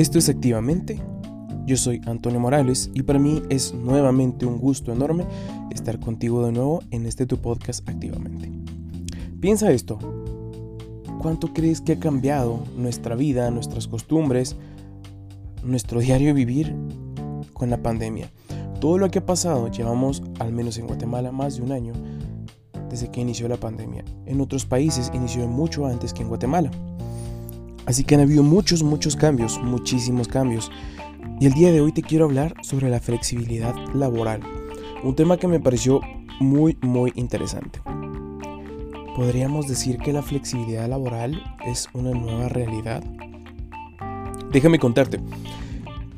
Esto es Activamente. Yo soy Antonio Morales y para mí es nuevamente un gusto enorme estar contigo de nuevo en este tu podcast Activamente. Piensa esto. ¿Cuánto crees que ha cambiado nuestra vida, nuestras costumbres, nuestro diario vivir con la pandemia? Todo lo que ha pasado, llevamos al menos en Guatemala más de un año desde que inició la pandemia. En otros países inició mucho antes que en Guatemala. Así que han habido muchos, muchos cambios, muchísimos cambios. Y el día de hoy te quiero hablar sobre la flexibilidad laboral. Un tema que me pareció muy, muy interesante. ¿Podríamos decir que la flexibilidad laboral es una nueva realidad? Déjame contarte.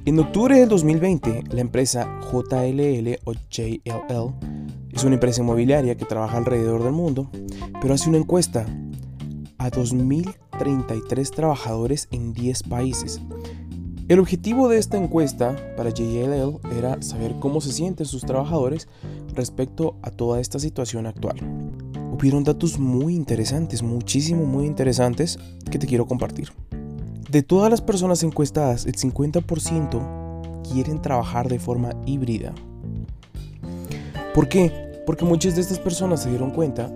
En octubre del 2020, la empresa JLL o JLL es una empresa inmobiliaria que trabaja alrededor del mundo, pero hace una encuesta a 2.033 trabajadores en 10 países. El objetivo de esta encuesta para JLL era saber cómo se sienten sus trabajadores respecto a toda esta situación actual. Hubieron datos muy interesantes, muchísimo muy interesantes que te quiero compartir. De todas las personas encuestadas, el 50% quieren trabajar de forma híbrida. ¿Por qué? Porque muchas de estas personas se dieron cuenta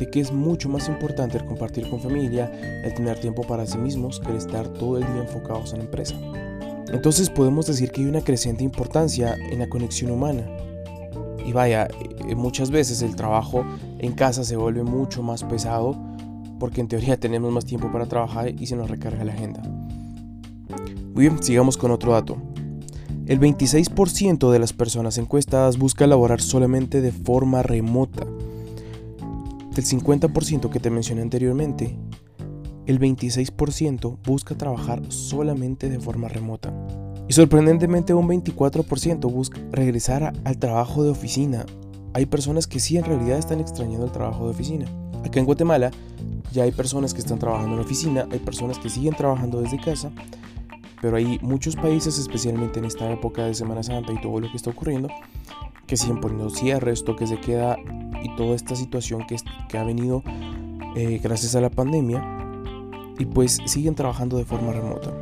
de que es mucho más importante el compartir con familia, el tener tiempo para sí mismos, que el estar todo el día enfocados en la empresa. Entonces podemos decir que hay una creciente importancia en la conexión humana. Y vaya, eh, muchas veces el trabajo en casa se vuelve mucho más pesado porque en teoría tenemos más tiempo para trabajar y se nos recarga la agenda. Muy bien, sigamos con otro dato. El 26% de las personas encuestadas busca laborar solamente de forma remota. Del 50% que te mencioné anteriormente, el 26% busca trabajar solamente de forma remota. Y sorprendentemente un 24% busca regresar al trabajo de oficina. Hay personas que sí en realidad están extrañando el trabajo de oficina. Acá en Guatemala ya hay personas que están trabajando en oficina, hay personas que siguen trabajando desde casa pero hay muchos países, especialmente en esta época de Semana Santa y todo lo que está ocurriendo, que siguen poniendo cierres, toques de queda y toda esta situación que, ha venido eh, gracias a la pandemia y pues siguen trabajando de forma remota.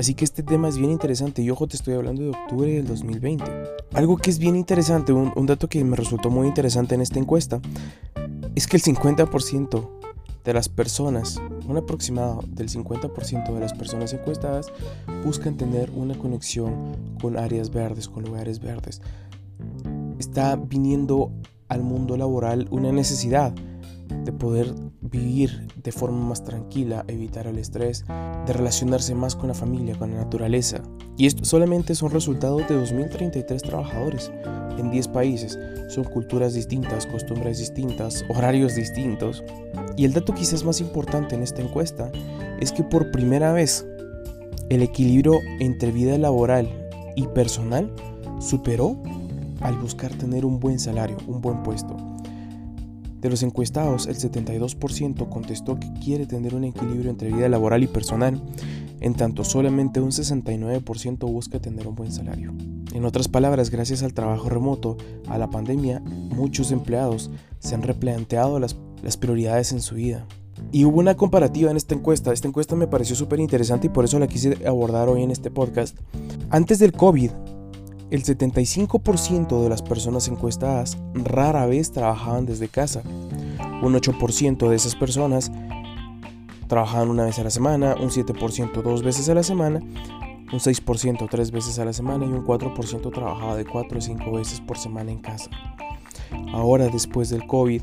Así que este tema es bien interesante y ojo, te estoy hablando de octubre del 2020. Algo que es bien interesante, un, un dato que me resultó muy interesante en esta encuesta, es que el 50% de las personas, un aproximado del 50% de las personas encuestadas buscan tener una conexión con áreas verdes, con lugares verdes. Está viniendo al mundo laboral una necesidad de poder vivir de forma más tranquila, evitar el estrés, de relacionarse más con la familia, con la naturaleza. Y esto solamente son resultados de 2.033 trabajadores en 10 países. Son culturas distintas, costumbres distintas, horarios distintos. Y el dato quizás más importante en esta encuesta es que por primera vez el equilibrio entre vida laboral y personal superó al buscar tener un buen salario, un buen puesto. De los encuestados, el 72% contestó que quiere tener un equilibrio entre vida laboral y personal, en tanto solamente un 69% busca tener un buen salario. En otras palabras, gracias al trabajo remoto, a la pandemia, muchos empleados se han replanteado las, las prioridades en su vida. Y hubo una comparativa en esta encuesta. Esta encuesta me pareció súper interesante y por eso la quise abordar hoy en este podcast. Antes del COVID, el 75% de las personas encuestadas rara vez trabajaban desde casa. Un 8% de esas personas trabajaban una vez a la semana, un 7% dos veces a la semana, un 6% tres veces a la semana y un 4% trabajaba de 4 o 5 veces por semana en casa. Ahora, después del COVID,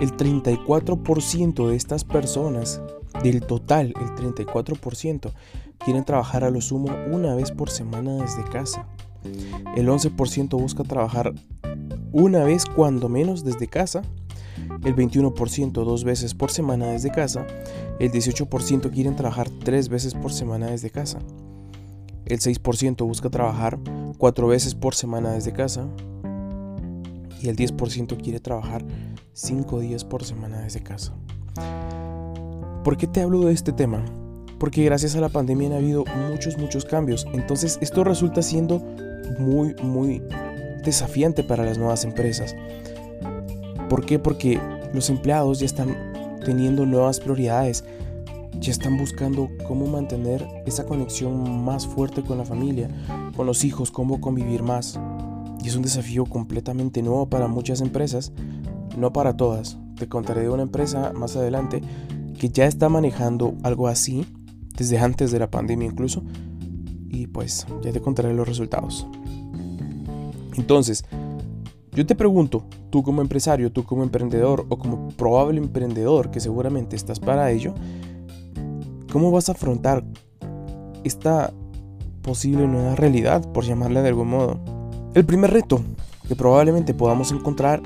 el 34% de estas personas, del total, el 34%, quieren trabajar a lo sumo una vez por semana desde casa. El 11% busca trabajar una vez cuando menos desde casa. El 21% dos veces por semana desde casa. El 18% quieren trabajar tres veces por semana desde casa. El 6% busca trabajar cuatro veces por semana desde casa. Y el 10% quiere trabajar cinco días por semana desde casa. ¿Por qué te hablo de este tema? Porque gracias a la pandemia han habido muchos, muchos cambios. Entonces esto resulta siendo muy, muy desafiante para las nuevas empresas. ¿Por qué? Porque los empleados ya están teniendo nuevas prioridades. ya están buscando cómo mantener esa conexión más fuerte con la familia, con los hijos, cómo convivir más. Y es un desafío completamente nuevo para muchas empresas, no para todas. Te contaré de una empresa más adelante que ya está manejando algo así, desde antes de la pandemia incluso, y pues ya te contaré los resultados. Entonces, yo te pregunto, tú como empresario, tú como emprendedor o como probable emprendedor que seguramente estás para ello, ¿cómo vas a afrontar esta posible nueva realidad, por llamarla de algún modo? El primer reto que probablemente podamos encontrar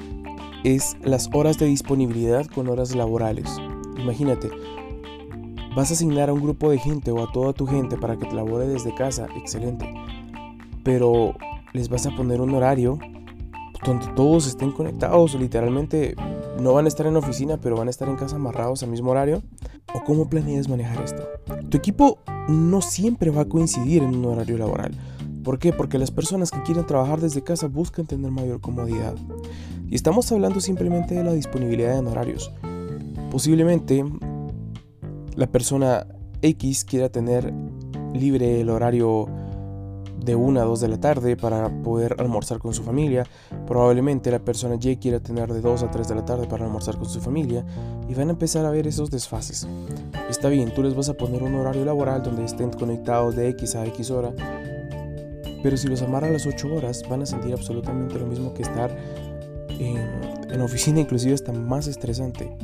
es las horas de disponibilidad con horas laborales. Imagínate, vas a asignar a un grupo de gente o a toda tu gente para que te labore desde casa, excelente. Pero les vas a poner un horario donde todos estén conectados, literalmente no van a estar en oficina, pero van a estar en casa amarrados al mismo horario. ¿O cómo planeas manejar esto? Tu equipo no siempre va a coincidir en un horario laboral. ¿Por qué? Porque las personas que quieren trabajar desde casa buscan tener mayor comodidad. Y estamos hablando simplemente de la disponibilidad en horarios. Posiblemente la persona X quiera tener libre el horario de 1 a 2 de la tarde para poder almorzar con su familia. Probablemente la persona Y quiera tener de 2 a 3 de la tarde para almorzar con su familia y van a empezar a ver esos desfases. Está bien, tú les vas a poner un horario laboral donde estén conectados de X a X hora, pero si los amarra a las 8 horas van a sentir absolutamente lo mismo que estar en, en oficina, inclusive hasta más estresante,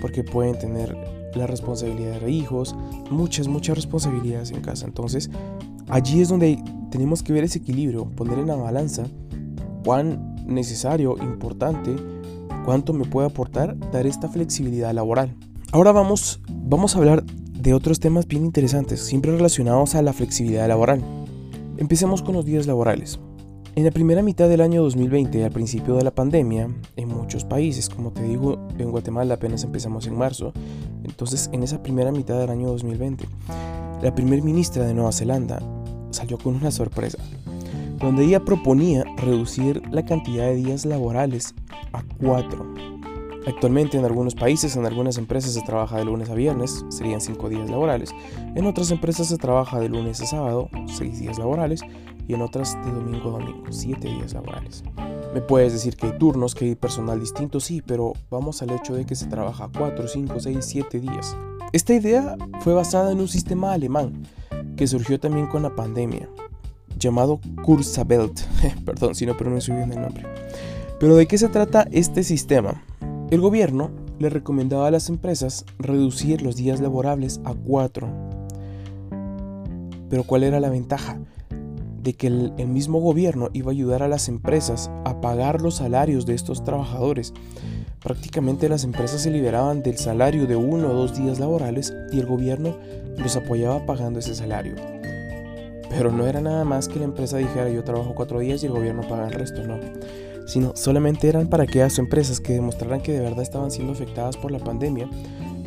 porque pueden tener la responsabilidad de hijos, muchas, muchas responsabilidades en casa. Entonces, allí es donde tenemos que ver ese equilibrio, poner en la balanza cuán necesario, importante, cuánto me puede aportar dar esta flexibilidad laboral. Ahora vamos, vamos a hablar de otros temas bien interesantes, siempre relacionados a la flexibilidad laboral. Empecemos con los días laborales. En la primera mitad del año 2020, al principio de la pandemia, en muchos países, como te digo, en Guatemala apenas empezamos en marzo, entonces en esa primera mitad del año 2020, la primer ministra de Nueva Zelanda salió con una sorpresa, donde ella proponía reducir la cantidad de días laborales a cuatro. Actualmente en algunos países, en algunas empresas se trabaja de lunes a viernes, serían cinco días laborales. En otras empresas se trabaja de lunes a sábado, seis días laborales. Y en otras de domingo a domingo, siete días laborales. Me puedes decir que hay turnos, que hay personal distinto, sí, pero vamos al hecho de que se trabaja cuatro, cinco, seis, siete días. Esta idea fue basada en un sistema alemán que surgió también con la pandemia, llamado Kurzarbeit. Perdón si no pronuncio bien el nombre. Pero ¿de qué se trata este sistema? El gobierno le recomendaba a las empresas reducir los días laborables a cuatro. Pero ¿cuál era la ventaja? De que el, mismo gobierno iba a ayudar a las empresas a pagar los salarios de estos trabajadores. Prácticamente las empresas se liberaban del salario de uno o dos días laborales y el gobierno los apoyaba pagando ese salario. Pero no era nada más que la empresa dijera yo trabajo cuatro días y el gobierno paga el resto, no. Sino solamente eran para aquellas empresas que demostraran que de verdad estaban siendo afectadas por la pandemia,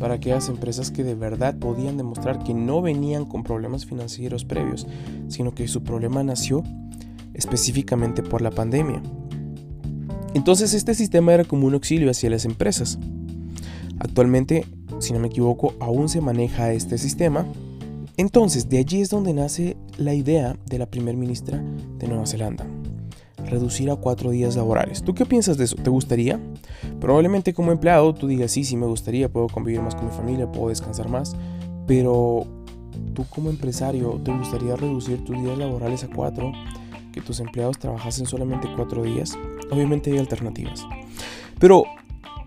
para aquellas empresas que de verdad podían demostrar que no venían con problemas financieros previos, sino que su problema nació específicamente por la pandemia. Entonces este sistema era como un auxilio hacia las empresas. Actualmente, si no me equivoco, aún se maneja este sistema. Entonces, de allí es donde nace la idea de la primer ministra de Nueva Zelanda. Reducir a cuatro días laborales. ¿Tú qué piensas de eso? ¿Te gustaría? Probablemente como empleado tú digas, sí, sí me gustaría, puedo convivir más con mi familia, puedo descansar más. Pero tú como empresario, ¿te gustaría reducir tus días laborales a cuatro? Que tus empleados trabajasen solamente cuatro días. Obviamente hay alternativas. Pero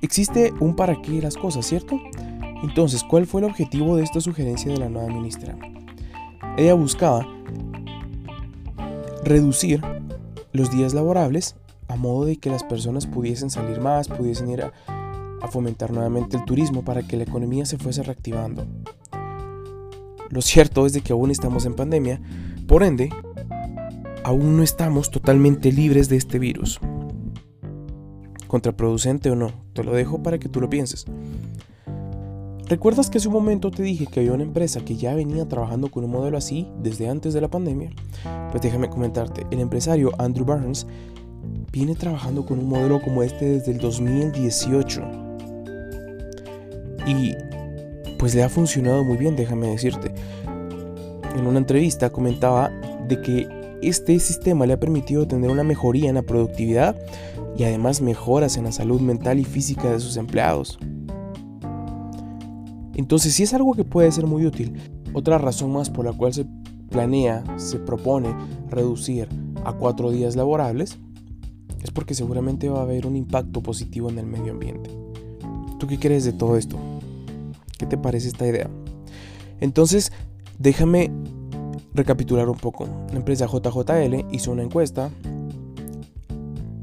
existe un para qué las cosas, ¿cierto? Entonces, ¿cuál fue el objetivo de esta sugerencia de la nueva ministra? Ella buscaba reducir los días laborables a modo de que las personas pudiesen salir más, pudiesen ir a, fomentar nuevamente el turismo para que la economía se fuese reactivando. Lo cierto es de que aún estamos en pandemia, por ende, aún no estamos totalmente libres de este virus contraproducente o no. Te lo dejo para que tú lo pienses. ¿Recuerdas que hace un momento te dije que había una empresa que ya venía trabajando con un modelo así desde antes de la pandemia? Pues déjame comentarte, el empresario Andrew Burns viene trabajando con un modelo como este desde el 2018. Y pues le ha funcionado muy bien, déjame decirte. En una entrevista comentaba de que este sistema le ha permitido tener una mejoría en la productividad y además mejoras en la salud mental y física de sus empleados. Entonces, si es algo que puede ser muy útil, otra razón más por la cual se planea, se propone reducir a cuatro días laborables, es porque seguramente va a haber un impacto positivo en el medio ambiente. ¿Tú qué crees de todo esto? ¿Qué te parece esta idea? Entonces, déjame recapitular un poco. La empresa JJL hizo una encuesta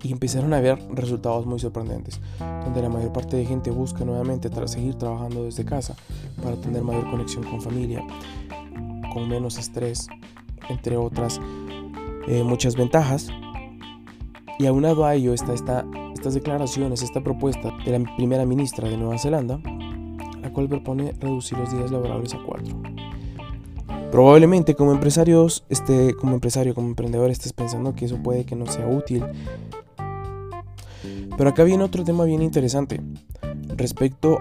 y empezaron a ver resultados muy sorprendentes, donde la mayor parte de gente busca nuevamente seguir trabajando desde casa para tener mayor conexión con familia, con menos estrés, entre otras eh, muchas ventajas. Y aunado a ello está esta, estas declaraciones, esta propuesta de la primera ministra de Nueva Zelanda, la cual propone reducir los días laborables a cuatro. Probablemente como empresarios, este, como empresario, como emprendedor, estés pensando que eso puede que no sea útil. Pero acá viene otro tema bien interesante respecto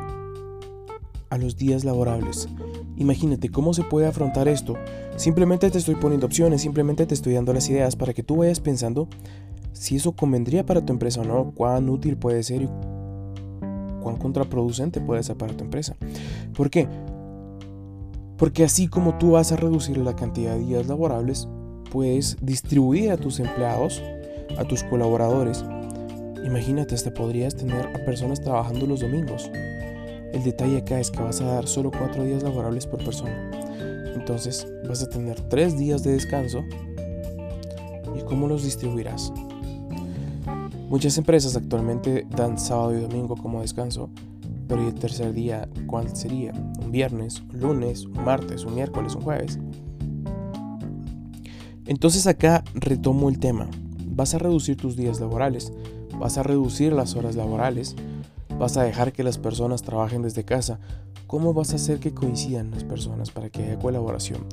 a los días laborables. Imagínate cómo se puede afrontar esto. Simplemente te estoy poniendo opciones, simplemente te estoy dando las ideas para que tú vayas pensando si eso convendría para tu empresa o no, cuán útil puede ser y cuán contraproducente puede ser para tu empresa. ¿Por qué? Porque así como tú vas a reducir la cantidad de días laborables, puedes distribuir a tus empleados, a tus colaboradores. Imagínate, hasta podrías tener a personas trabajando los domingos. El detalle acá es que vas a dar solo cuatro días laborables por persona. Entonces vas a tener tres días de descanso. ¿Y cómo los distribuirás? Muchas empresas actualmente dan sábado y domingo como descanso, pero ¿y el tercer día cuál sería? ¿Un viernes, un lunes, un martes, un miércoles, un jueves? Entonces acá retomo el tema. Vas a reducir tus días laborales, vas a reducir las horas laborales, vas a dejar que las personas trabajen desde casa. ¿Cómo vas a hacer que coincidan las personas para que haya colaboración?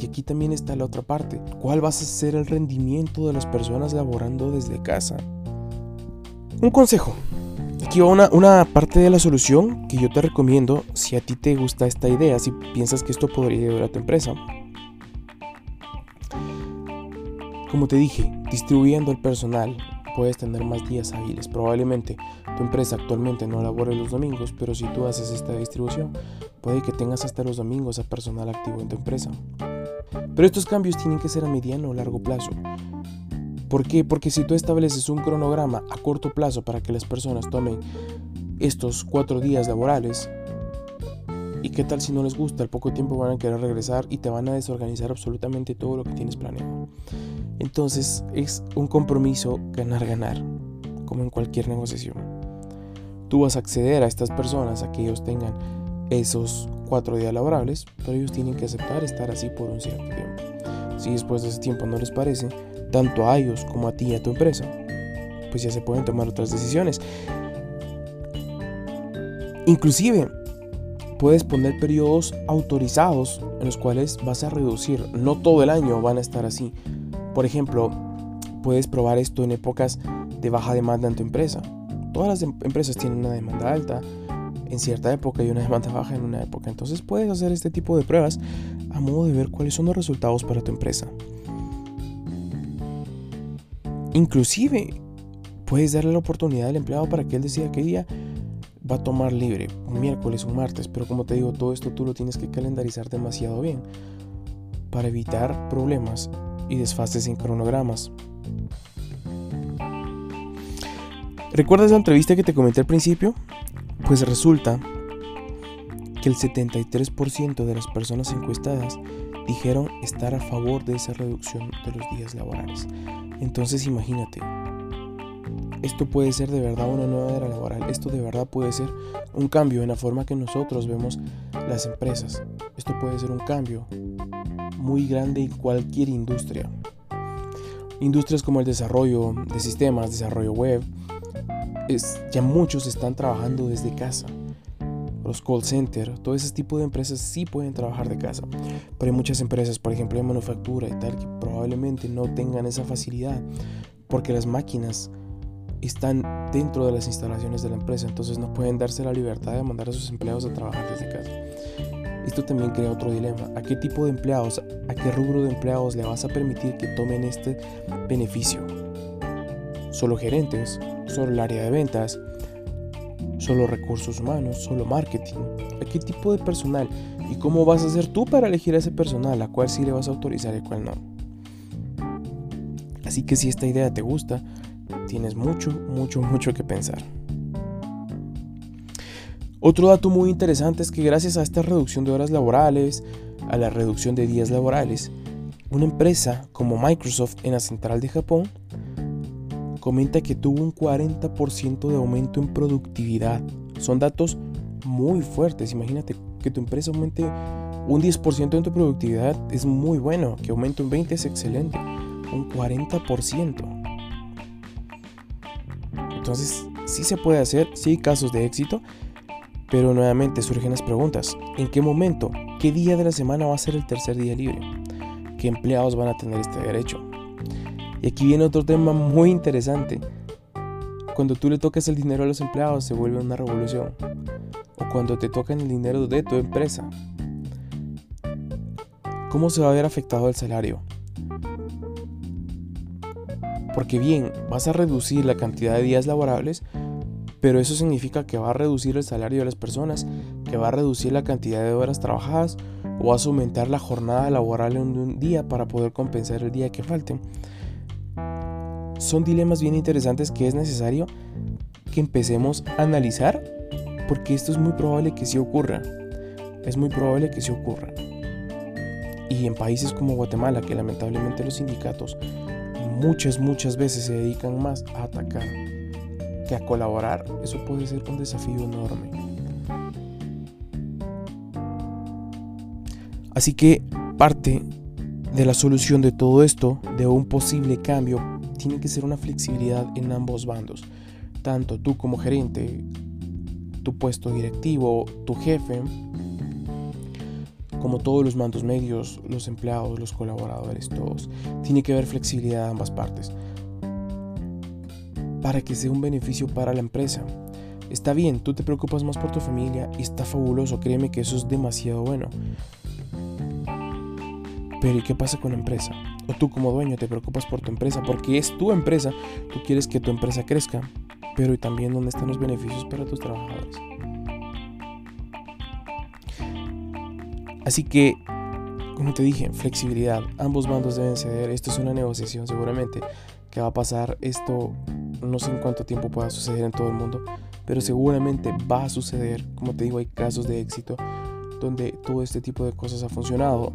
Y aquí también está la otra parte. ¿Cuál vas a ser el rendimiento de las personas laborando desde casa? Un consejo. Aquí va una, una, parte de la solución que yo te recomiendo si a ti te gusta esta idea, si piensas que esto podría ayudar a tu empresa. Como te dije, distribuyendo el personal puedes tener más días hábiles. Probablemente tu empresa actualmente no labore los domingos, pero si tú haces esta distribución, puede que tengas hasta los domingos a personal activo en tu empresa. Pero estos cambios tienen que ser a mediano o largo plazo. ¿Por qué? Porque si tú estableces un cronograma a corto plazo para que las personas tomen estos cuatro días laborales, ¿y qué tal si no les gusta? Al poco tiempo van a querer regresar y te van a desorganizar absolutamente todo lo que tienes planeado. Entonces es un compromiso ganar-ganar, como en cualquier negociación. Tú vas a acceder a estas personas a que ellos tengan esos cuatro días laborables, pero ellos tienen que aceptar estar así por un cierto tiempo. Si después de ese tiempo no les parece, tanto a ellos como a ti y a tu empresa, pues ya se pueden tomar otras decisiones. Inclusive, puedes poner periodos autorizados en los cuales vas a reducir. No todo el año van a estar así. Por ejemplo, puedes probar esto en épocas de baja demanda en tu empresa. Todas las em-, empresas tienen una demanda alta en cierta época y una demanda baja en una época. Entonces puedes hacer este tipo de pruebas a modo de ver cuáles son los resultados para tu empresa. Inclusive puedes darle la oportunidad al empleado para que él decida qué día va a tomar libre, un miércoles, un martes, pero como te digo, todo esto tú lo tienes que calendarizar demasiado bien para evitar problemas y desfases en cronogramas. ¿Recuerdas la entrevista que te comenté al principio? Pues resulta que el 73% de las personas encuestadas dijeron estar a favor de esa reducción de los días laborales. Entonces imagínate, esto puede ser de verdad una nueva era laboral, esto de verdad puede ser un cambio en la forma que nosotros vemos las empresas, esto puede ser un cambio muy grande en cualquier industria. Industrias como el desarrollo de sistemas, desarrollo web, ya muchos están trabajando desde casa. Los call centers, todo ese tipo de empresas sí pueden trabajar de casa. Pero hay muchas empresas, por ejemplo de manufactura y tal, que probablemente no tengan esa facilidad porque las máquinas están dentro de las instalaciones de la empresa, entonces no pueden darse la libertad de mandar a sus empleados a trabajar desde casa. Esto también crea otro dilema. ¿A qué tipo de empleados, a qué rubro de empleados le vas a permitir que tomen este beneficio? ¿Solo gerentes? ¿Solo el área de ventas? ¿Solo recursos humanos? ¿Solo marketing? ¿A qué tipo de personal? ¿Y cómo vas a hacer tú para elegir a ese personal? ¿A cuál sí le vas a autorizar y a cuál no? Así que si esta idea te gusta, tienes mucho, mucho, mucho que pensar. Otro dato muy interesante es que gracias a esta reducción de horas laborales, a la reducción de días laborales, una empresa como Microsoft en la central de Japón comenta que tuvo un 40% de aumento en productividad. Son datos muy fuertes. Imagínate que tu empresa aumente un 10% en tu productividad es muy bueno. Que aumente un 20% es excelente. Un 40%. Entonces, sí se puede hacer, sí hay casos de éxito, pero nuevamente surgen las preguntas. ¿En qué momento? ¿Qué día de la semana va a ser el tercer día libre? ¿Qué empleados van a tener este derecho? Y aquí viene otro tema muy interesante. Cuando tú le tocas el dinero a los empleados se vuelve una revolución. O cuando te tocan el dinero de tu empresa. ¿Cómo se va a ver afectado el salario? Porque bien, vas a reducir la cantidad de días laborables, pero eso significa que va a reducir el salario de las personas, que va a reducir la cantidad de horas trabajadas o vas a aumentar la jornada laboral en un día para poder compensar el día que falte. Son dilemas bien interesantes que es necesario que empecemos a analizar porque esto es muy probable que sí ocurra. Es muy probable que sí ocurra. Y en países como Guatemala, que lamentablemente los sindicatos muchas, muchas veces se dedican más a atacar que a colaborar, eso puede ser un desafío enorme. Así que parte de la solución de todo esto, de un posible cambio, tiene que ser una flexibilidad en ambos bandos. Tanto tú como gerente, tu puesto directivo, tu jefe, como todos los mandos medios, los empleados, los colaboradores, todos. Tiene que haber flexibilidad de ambas partes para que sea un beneficio para la empresa. Está bien, tú te preocupas más por tu familia y está fabuloso, créeme que eso es demasiado bueno. Pero ¿y qué pasa con la empresa? O tú como dueño te preocupas por tu empresa porque es tu empresa, tú quieres que tu empresa crezca, pero ¿y también dónde están los beneficios para tus trabajadores? Así que, como te dije, flexibilidad. Ambos bandos deben ceder. Esto es una negociación seguramente que va a pasar. Esto no sé en cuánto tiempo pueda suceder en todo el mundo, pero seguramente va a suceder. Como te digo, hay casos de éxito donde todo este tipo de cosas ha funcionado.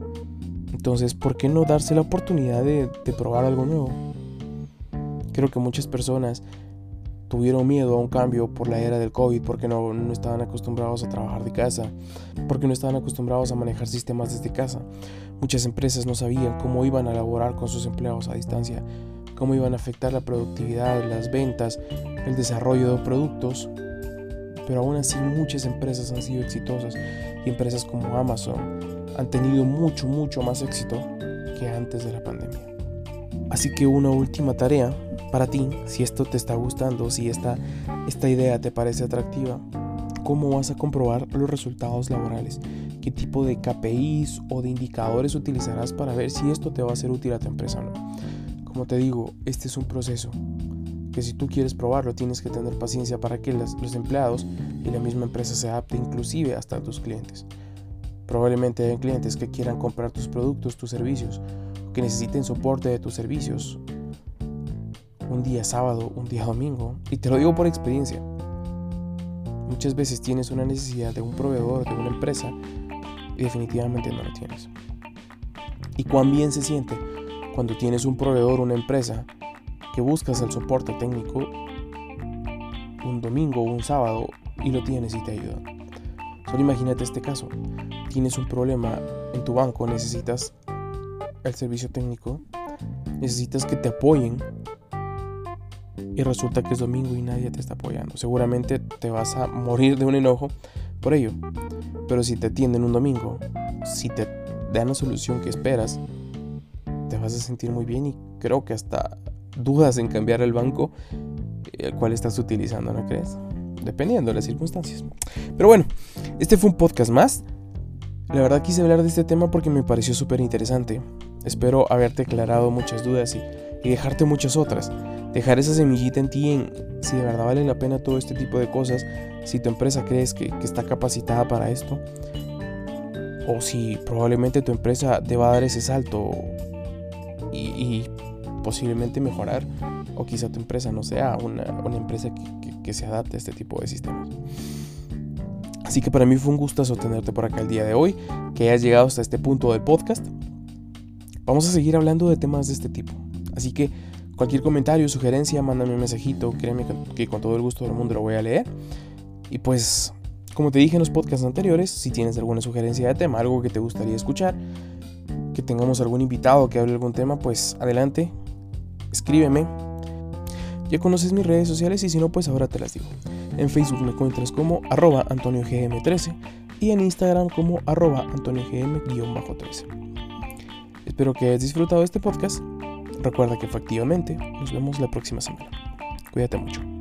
Entonces, ¿por qué no darse la oportunidad de, probar algo nuevo? Creo que muchas personas tuvieron miedo a un cambio por la era del COVID porque no, no, estaban acostumbrados a trabajar de casa, porque no estaban acostumbrados a manejar sistemas desde casa. Muchas empresas no sabían cómo iban a laborar con sus empleados a distancia, cómo iban a afectar la productividad, las ventas, el desarrollo de productos. Pero aún así muchas empresas han sido exitosas y empresas como Amazon han tenido mucho, mucho más éxito que antes de la pandemia. Así que una última tarea para ti, si esto te está gustando, si esta, esta idea te parece atractiva, ¿cómo vas a comprobar los resultados laborales? ¿Qué tipo de KPIs o de indicadores utilizarás para ver si esto te va a ser útil a tu empresa o no? Como te digo, este es un proceso que si tú quieres probarlo tienes que tener paciencia para que los empleados y la misma empresa se adapte inclusive hasta tus clientes. Probablemente hay clientes que quieran comprar tus productos, tus servicios, que necesiten soporte de tus servicios un día sábado, un día domingo. Y te lo digo por experiencia. Muchas veces tienes una necesidad de un proveedor, de una empresa, y definitivamente no lo tienes. Y cuán bien se siente cuando tienes un proveedor, una empresa, que buscas el soporte técnico un domingo o un sábado y lo tienes y te ayuda. Solo imagínate este caso. Tienes un problema en tu banco, necesitas el servicio técnico, necesitas que te apoyen y resulta que es domingo y nadie te está apoyando. Seguramente te vas a morir de un enojo por ello. Pero si te atienden un domingo, si te dan la solución que esperas, te vas a sentir muy bien y creo que hasta dudas en cambiar el banco el cual estás utilizando, ¿no crees? Dependiendo de las circunstancias. Pero bueno, este fue un podcast más. La verdad quise hablar de este tema porque me pareció súper interesante. Espero haberte aclarado muchas dudas y, dejarte muchas otras. Dejar esa semillita en ti en si de verdad vale la pena todo este tipo de cosas, si tu empresa crees que, está capacitada para esto, o si probablemente tu empresa te va a dar ese salto y, posiblemente mejorar, o quizá tu empresa no sea una, empresa que, se adapte a este tipo de sistemas. Así que para mí fue un gustazo tenerte por acá el día de hoy, que hayas llegado hasta este punto del podcast. Vamos a seguir hablando de temas de este tipo. Así que cualquier comentario, sugerencia, mándame un mensajito, créeme que con todo el gusto del mundo lo voy a leer. Y pues, como te dije en los podcasts anteriores, si tienes alguna sugerencia de tema, algo que te gustaría escuchar, que tengamos algún invitado que hable algún tema, pues adelante, escríbeme. Ya conoces mis redes sociales y si no, pues ahora te las digo. En Facebook me encuentras como arroba AntonioGM13 y en Instagram como arroba AntonioGM-13. Espero que hayas disfrutado de este podcast. Recuerda que efectivamente nos vemos la próxima semana. Cuídate mucho.